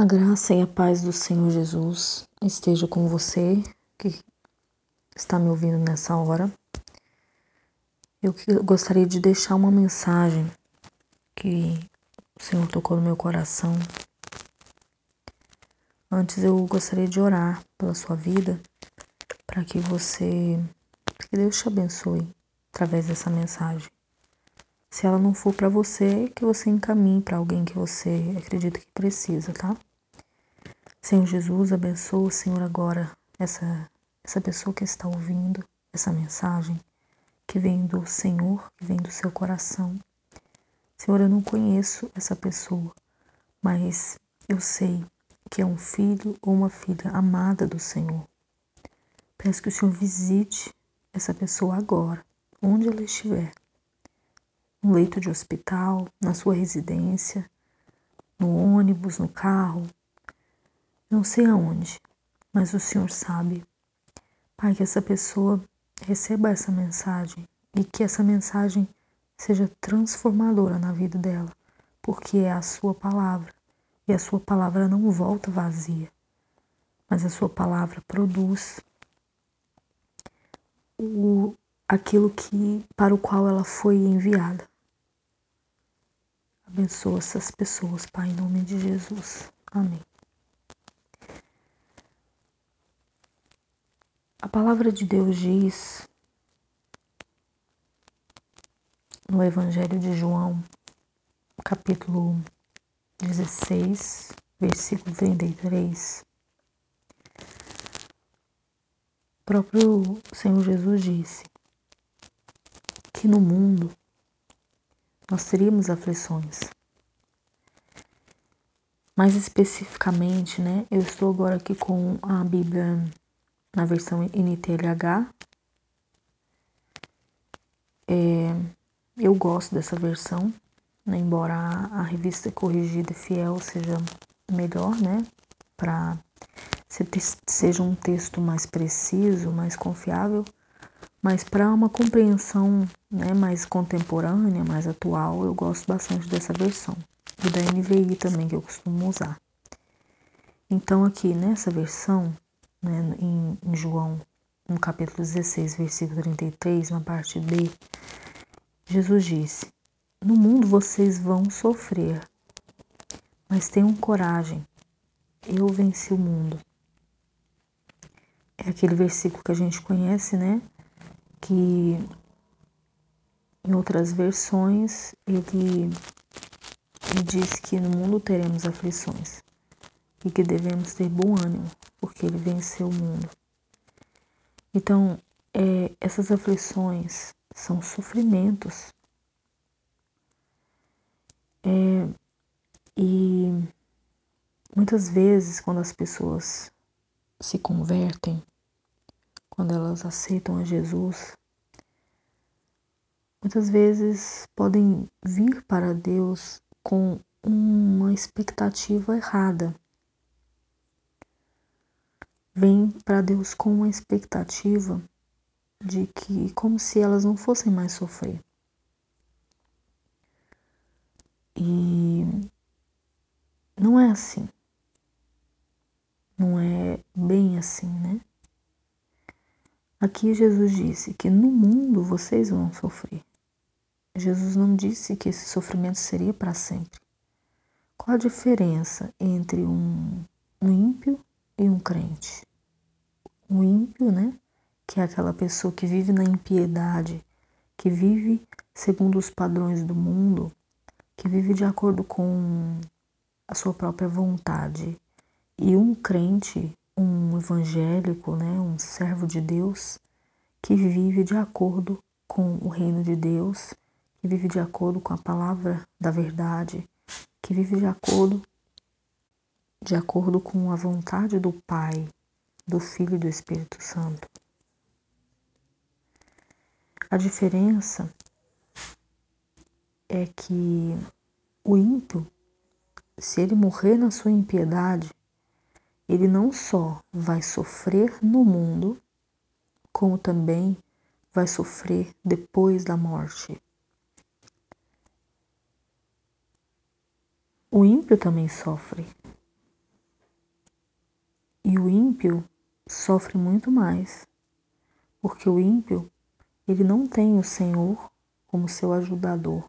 A graça e a paz do Senhor Jesus esteja com você que está me ouvindo nessa hora. Eu gostaria de deixar uma mensagem que o Senhor tocou no meu coração. Antes eu gostaria de orar pela sua vida para que você, que Deus te abençoe através dessa mensagem. Se ela não for para você, que você encaminhe para alguém que você acredita que precisa, tá? Senhor Jesus, abençoa, Senhor, agora essa, essa pessoa que está ouvindo essa mensagem, que vem do Senhor, que vem do seu coração. Senhor, eu não conheço essa pessoa, mas eu sei que é um filho ou uma filha amada do Senhor. Peço que o Senhor visite essa pessoa agora, onde ela estiver. No leito de hospital, na sua residência, no ônibus, no carro, não sei aonde, mas o Senhor sabe. Pai, que essa pessoa receba essa mensagem e que essa mensagem seja transformadora na vida dela, porque é a Sua palavra e a Sua palavra não volta vazia, mas a Sua palavra produz o, aquilo que para o qual ela foi enviada. Abençoa essas pessoas, Pai, em nome de Jesus. Amém. A palavra de Deus diz no Evangelho de João, capítulo 16, versículo 33. O próprio Senhor Jesus disse que no mundo nós teríamos aflições. Mais especificamente, né, eu estou agora aqui com a Bíblia na versão NTLH. É, eu gosto dessa versão, né, embora a, a revista corrigida fiel seja melhor, né? Para seja um texto mais preciso, mais confiável, mas para uma compreensão né, mais contemporânea, mais atual, eu gosto bastante dessa versão. E da NVI também, que eu costumo usar. Então, aqui nessa versão, né, em, João, no capítulo 16, versículo 33, na parte B, Jesus disse: No mundo vocês vão sofrer, mas tenham coragem, eu venci o mundo. É aquele versículo que a gente conhece, né? Que em outras versões ele, ele diz que no mundo teremos aflições e que devemos ter bom ânimo, porque ele venceu o mundo. Então, é, essas aflições são sofrimentos. É, e muitas vezes, quando as pessoas se convertem, quando elas aceitam a Jesus, muitas vezes podem vir para Deus com uma expectativa errada vêm para Deus com uma expectativa de que, como se elas não fossem mais sofrer. E não é assim. Não é bem assim, né? Aqui Jesus disse que no mundo vocês vão sofrer. Jesus não disse que esse sofrimento seria para sempre. Qual a diferença entre um, um ímpio e um crente? O ímpio, né? Que é aquela pessoa que vive na impiedade, que vive segundo os padrões do mundo, que vive de acordo com a sua própria vontade. E um crente, um evangélico, né, um servo de Deus, que vive de acordo com o reino de Deus, que vive de acordo com a palavra da verdade, que vive de acordo de acordo com a vontade do Pai, do Filho e do Espírito Santo. A diferença é que o ímpio, se ele morrer na sua impiedade, ele não só vai sofrer no mundo, como também vai sofrer depois da morte. O ímpio também sofre, ímpio sofre muito mais, porque o ímpio ele não tem o Senhor como seu ajudador.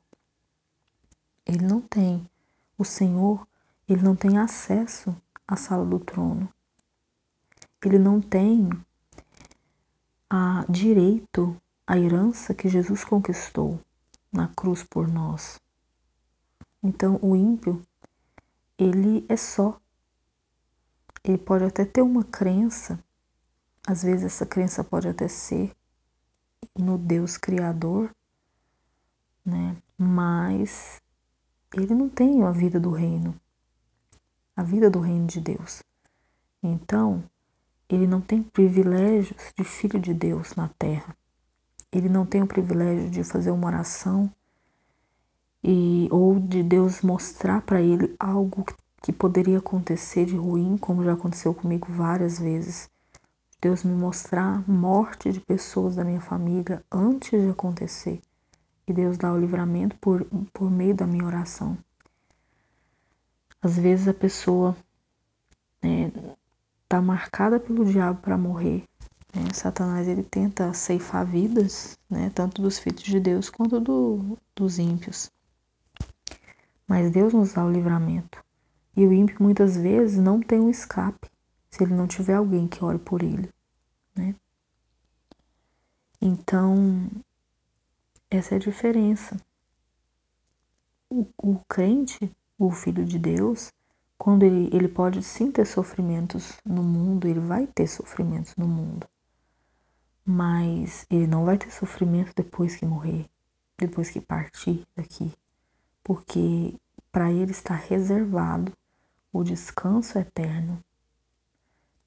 Ele não tem o Senhor, ele não tem acesso à sala do trono. Ele não tem a direito à herança que Jesus conquistou na cruz por nós. Então, o ímpio, ele é só. Ele pode até ter uma crença, às vezes essa crença pode até ser no Deus Criador, né? Mas ele não tem a vida do reino, a vida do reino de Deus. Então, ele não tem privilégios de filho de Deus na terra. Ele não tem o privilégio de fazer uma oração e ou de Deus mostrar para ele algo que poderia acontecer de ruim, como já aconteceu comigo várias vezes. Deus me mostrar morte de pessoas da minha família antes de acontecer. E Deus dá o livramento por, por meio da minha oração. Às vezes a pessoa está né, marcada pelo diabo para morrer. Né? Satanás ele tenta ceifar vidas, né, tanto dos filhos de Deus quanto do, dos ímpios. Mas Deus nos dá o livramento. E o ímpio muitas vezes não tem um escape se ele não tiver alguém que ore por ele, né? Então, essa é a diferença. O, o crente, o filho de Deus, quando ele, ele pode sim ter sofrimentos no mundo, ele vai ter sofrimentos no mundo, mas ele não vai ter sofrimento depois que morrer, depois que partir daqui, porque para ele está reservado o descanso eterno.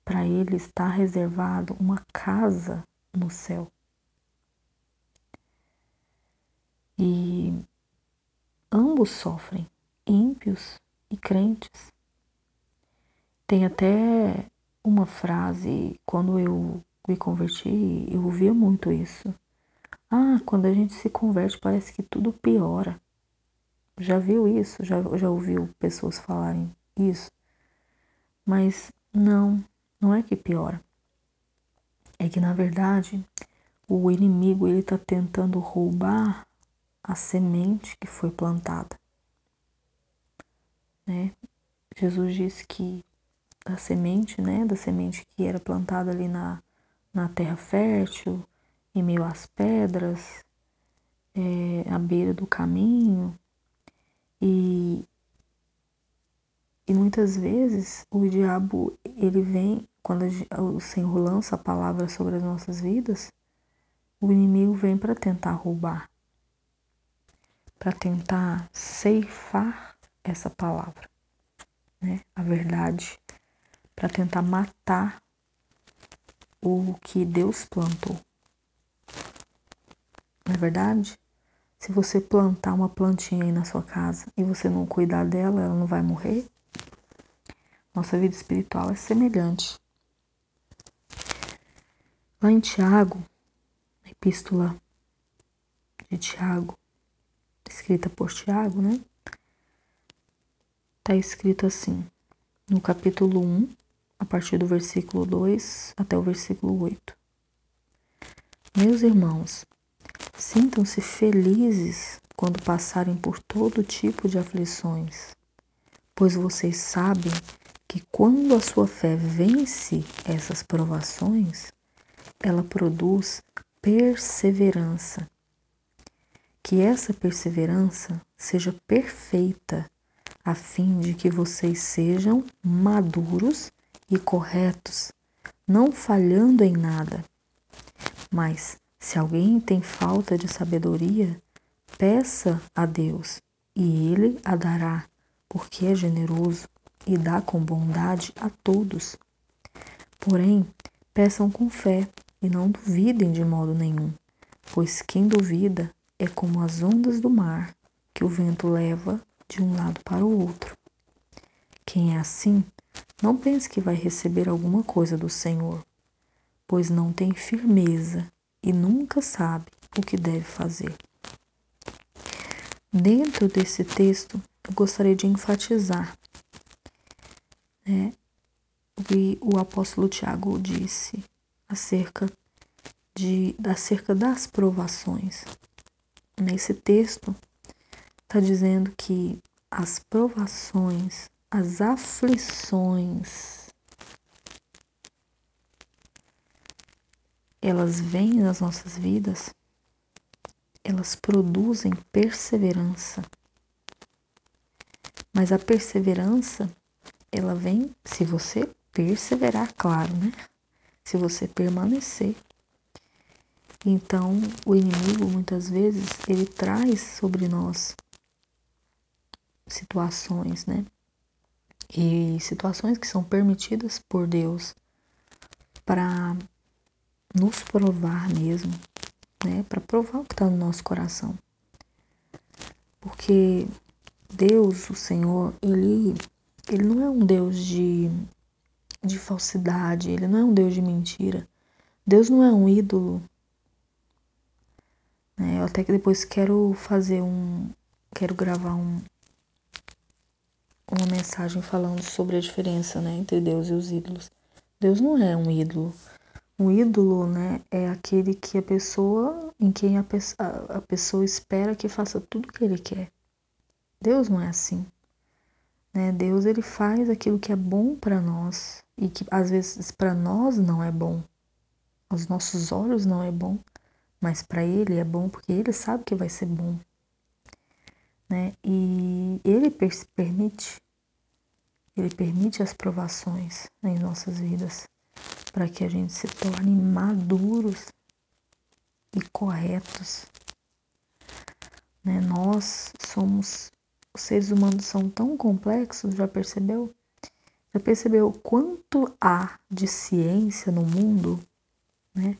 Para ele está reservado uma casa no céu. E ambos sofrem, ímpios e crentes. Tem até uma frase, quando eu me converti, eu ouvia muito isso. Ah, quando a gente se converte parece que tudo piora. Já viu isso? Já, já ouviu pessoas falarem isso? Mas não, não é que piora. É que na verdade o inimigo ele está tentando roubar a semente que foi plantada. Né? Jesus disse que a semente, né, da semente que era plantada ali na, na terra fértil, em meio às pedras, é, à beira do caminho, e, e muitas vezes o diabo, ele vem, quando o Senhor lança a palavra sobre as nossas vidas, o inimigo vem para tentar roubar, para tentar ceifar essa palavra, né? A verdade, para tentar matar o que Deus plantou. Não é verdade? Se você plantar uma plantinha aí na sua casa e você não cuidar dela, ela não vai morrer? Nossa vida espiritual é semelhante. Lá em Tiago, epístola de Tiago, escrita por Tiago, né? Está escrito assim, no capítulo 1, a partir do versículo 2 até o versículo 8. Meus irmãos, Sintam-se felizes quando passarem por todo tipo de aflições, pois vocês sabem que quando a sua fé vence essas provações, ela produz perseverança. Que essa perseverança seja perfeita, a fim de que vocês sejam maduros e corretos, não falhando em nada. Mas se alguém tem falta de sabedoria, peça a Deus e Ele a dará, porque é generoso e dá com bondade a todos. Porém, peçam com fé e não duvidem de modo nenhum, pois quem duvida é como as ondas do mar que o vento leva de um lado para o outro. Quem é assim, não pense que vai receber alguma coisa do Senhor, pois não tem firmeza e nunca sabe o que deve fazer. Dentro desse texto, eu gostaria de enfatizar né, que o apóstolo Tiago disse acerca, de, acerca das provações. Nesse texto, está dizendo que as provações, as aflições, elas vêm nas nossas vidas, elas produzem perseverança. Mas a perseverança, ela vem se você perseverar, claro, né? Se você permanecer. Então, o inimigo muitas vezes ele traz sobre nós situações, né? E situações que são permitidas por Deus para nos provar mesmo, né? Para provar o que está no nosso coração. Porque Deus, o Senhor, ele, ele não é um Deus de, de falsidade, ele não é um Deus de mentira. Deus não é um ídolo. Né? Eu até que depois quero fazer um. Quero gravar um, uma mensagem falando sobre a diferença né, entre Deus e os ídolos. Deus não é um ídolo. Um ídolo, né, é aquele que a pessoa, em quem a, a pessoa espera que faça tudo o que ele quer. Deus não é assim. Né? Deus ele faz aquilo que é bom para nós e que às vezes para nós não é bom. Aos nossos olhos não é bom, mas para ele é bom porque ele sabe que vai ser bom. Né? E ele permite, ele permite as provações em nossas vidas para que a gente se torne maduros e corretos. Né? Nós somos, os seres humanos são tão complexos, já percebeu? Já percebeu quanto há de ciência no mundo? Né?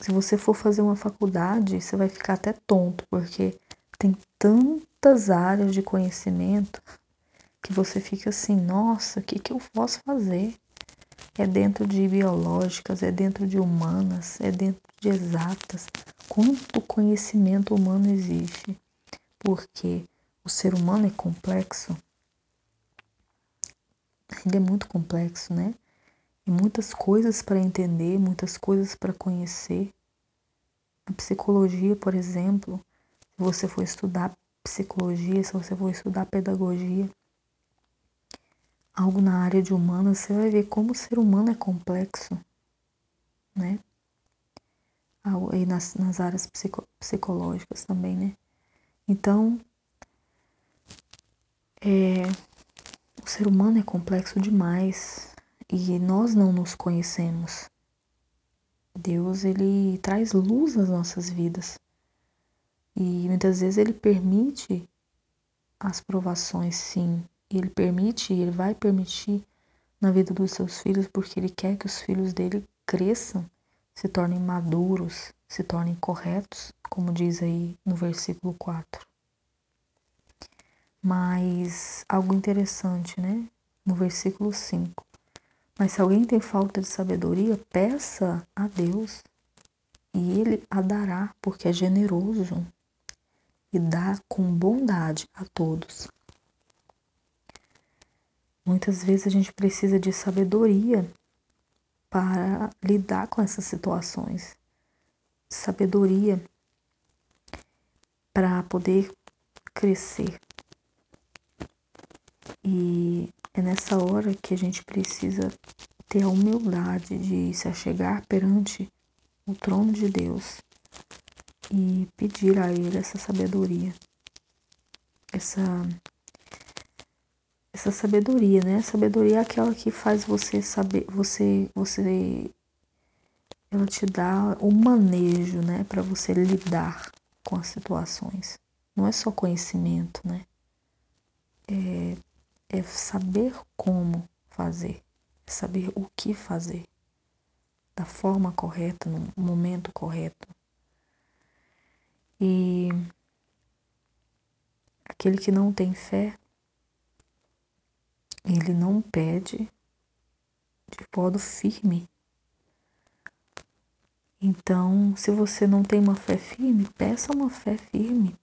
Se você for fazer uma faculdade, você vai ficar até tonto, porque tem tantas áreas de conhecimento que você fica assim, nossa, o que, que eu posso fazer? é dentro de biológicas, é dentro de humanas, é dentro de exatas. Quanto conhecimento humano existe? Porque o ser humano é complexo. Ele é muito complexo, né? E muitas coisas para entender, muitas coisas para conhecer. A psicologia, por exemplo, se você for estudar psicologia, se você for estudar pedagogia, algo na área de humanas, você vai ver como o ser humano é complexo, né? E nas, nas áreas psico, psicológicas também, né? Então, é, o ser humano é complexo demais e nós não nos conhecemos. Deus, ele traz luz às nossas vidas. E muitas vezes ele permite as provações, sim, ele permite, ele vai permitir na vida dos seus filhos porque ele quer que os filhos dele cresçam, se tornem maduros, se tornem corretos, como diz aí no versículo 4. Mas algo interessante, né? No versículo 5. Mas se alguém tem falta de sabedoria, peça a Deus e ele a dará, porque é generoso e dá com bondade a todos. Muitas vezes a gente precisa de sabedoria para lidar com essas situações. Sabedoria para poder crescer. E é nessa hora que a gente precisa ter a humildade de se achegar perante o trono de Deus e pedir a Ele essa sabedoria, essa essa sabedoria, né? Sabedoria é aquela que faz você saber, você, você, ela te dá o manejo, né, para você lidar com as situações. Não é só conhecimento, né? É, é saber como fazer, é saber o que fazer da forma correta, no momento correto. E aquele que não tem fé ele não pede de modo firme. Então, se você não tem uma fé firme, peça uma fé firme.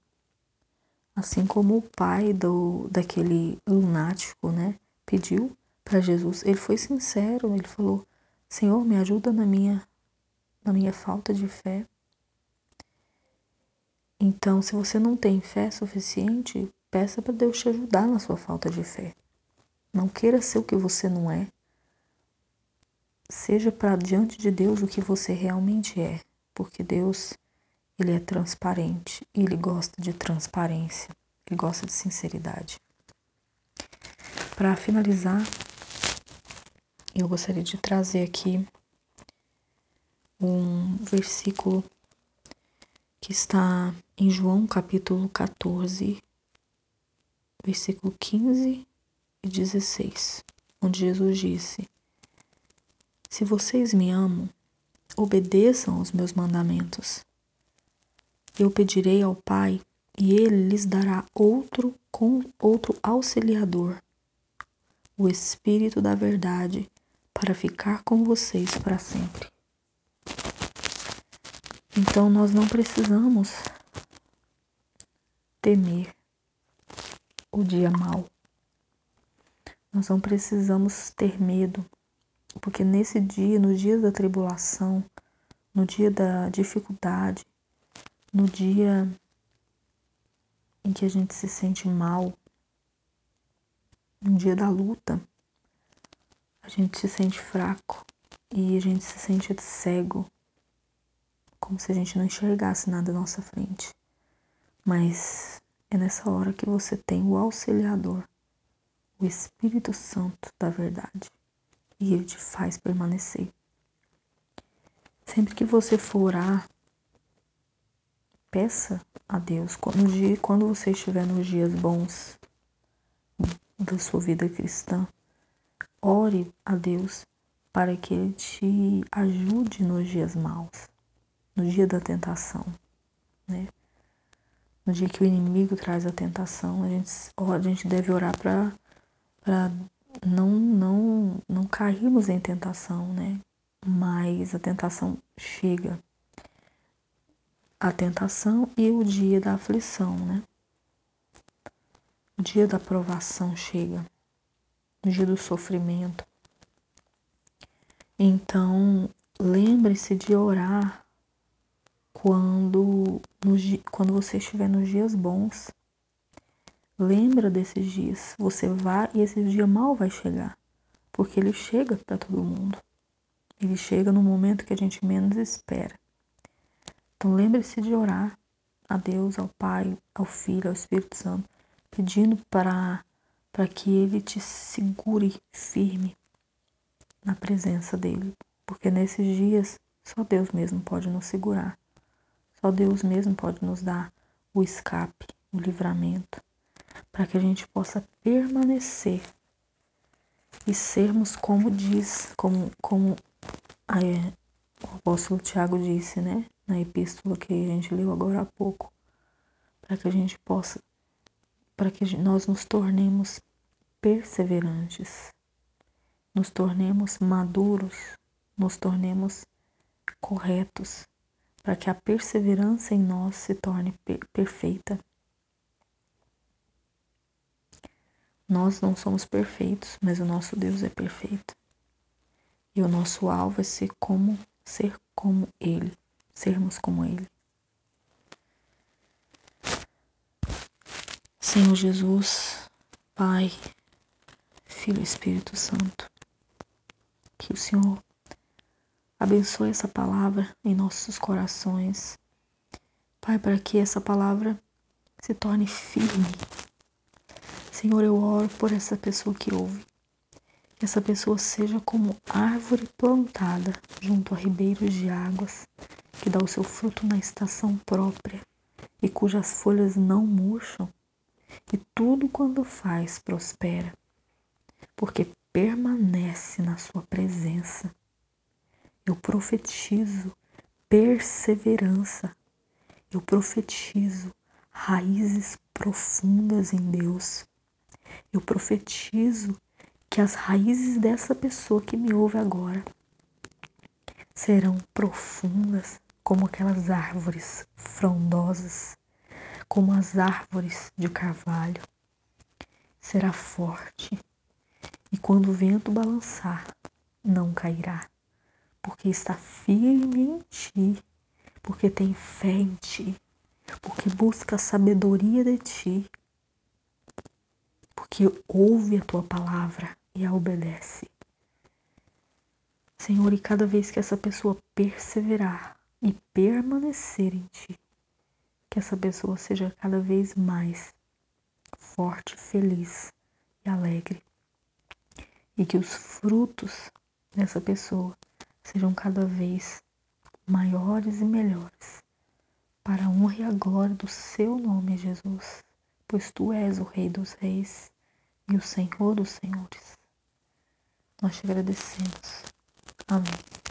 Assim como o pai do daquele lunático, né, pediu para Jesus. Ele foi sincero, ele falou: Senhor, me ajuda na minha, na minha falta de fé. Então, se você não tem fé suficiente, peça para Deus te ajudar na sua falta de fé. Não queira ser o que você não é. Seja para diante de Deus o que você realmente é, porque Deus ele é transparente e ele gosta de transparência, ele gosta de sinceridade. Para finalizar, eu gostaria de trazer aqui um versículo que está em João capítulo 14, versículo 15 e 16, onde Jesus disse: Se vocês me amam, obedeçam aos meus mandamentos. Eu pedirei ao Pai e ele lhes dará outro com outro auxiliador, o Espírito da verdade, para ficar com vocês para sempre. Então nós não precisamos temer o dia mau. Nós não precisamos ter medo, porque nesse dia, no dia da tribulação, no dia da dificuldade, no dia em que a gente se sente mal, no dia da luta, a gente se sente fraco e a gente se sente cego como se a gente não enxergasse nada à nossa frente. Mas é nessa hora que você tem o auxiliador, o Espírito Santo da verdade, e ele te faz permanecer. Sempre que você for orar, peça a Deus, no dia, quando você estiver nos dias bons da sua vida cristã, ore a Deus para que Ele te ajude nos dias maus no dia da tentação, né? No dia que o inimigo traz a tentação, a gente, a gente deve orar para não, não, não cairmos em tentação, né? Mas a tentação chega. A tentação e o dia da aflição, né? O dia da provação chega. O dia do sofrimento. Então, lembre-se de orar quando, no, quando você estiver nos dias bons, lembra desses dias. Você vai e esse dia mal vai chegar, porque ele chega para todo mundo. Ele chega no momento que a gente menos espera. Então lembre-se de orar a Deus, ao Pai, ao Filho, ao Espírito Santo, pedindo para para que ele te segure firme na presença dele, porque nesses dias só Deus mesmo pode nos segurar. Só Deus mesmo pode nos dar o escape, o livramento, para que a gente possa permanecer e sermos como diz, como, como é, o apóstolo Tiago disse, né, na epístola que a gente leu agora há pouco, para que a gente possa, para que nós nos tornemos perseverantes, nos tornemos maduros, nos tornemos corretos para que a perseverança em nós se torne perfeita. Nós não somos perfeitos, mas o nosso Deus é perfeito. E o nosso alvo é ser como ser como ele, sermos como ele. Senhor Jesus, Pai, Filho e Espírito Santo, que o Senhor Abençoe essa palavra em nossos corações. Pai, para que essa palavra se torne firme. Senhor, eu oro por essa pessoa que ouve. Que essa pessoa seja como árvore plantada junto a ribeiros de águas, que dá o seu fruto na estação própria e cujas folhas não murcham, e tudo quando faz prospera, porque permanece na sua presença eu profetizo perseverança. Eu profetizo raízes profundas em Deus. Eu profetizo que as raízes dessa pessoa que me ouve agora serão profundas como aquelas árvores frondosas, como as árvores de carvalho. Será forte E quando o vento balançar, não cairá, porque está firme em ti, porque tem fé em ti, porque busca a sabedoria de ti, porque ouve a tua palavra e a obedece. Senhor, e cada vez que essa pessoa perseverar e permanecer em ti, que essa pessoa seja cada vez mais forte, feliz e alegre. E que os frutos dessa pessoa sejam cada vez maiores e melhores, para a honra e a glória do seu nome, Jesus, pois tu és o Rei dos Reis e o Senhor dos Senhores. Nós te agradecemos. Amém.